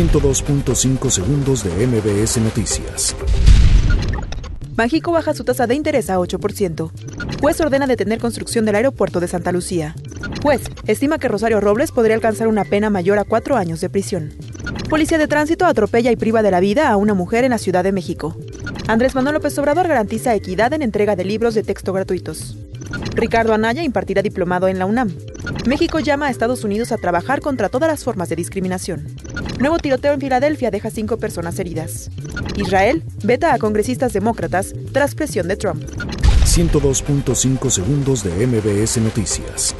102.5 segundos de MBS Noticias. México baja su tasa de interés a 8%. Juez ordena detener construcción del aeropuerto de Santa Lucía. Juez estima que Rosario Robles podría alcanzar una pena mayor a cuatro años de prisión. Policía de tránsito atropella y priva de la vida a una mujer en la Ciudad de México. Andrés Manuel López Obrador garantiza equidad en entrega de libros de texto gratuitos. Ricardo Anaya impartirá diplomado en la UNAM. México llama a Estados Unidos a trabajar contra todas las formas de discriminación. Nuevo tiroteo en Filadelfia deja cinco personas heridas. Israel veta a congresistas demócratas tras presión de Trump. 102.5 segundos de MBS Noticias.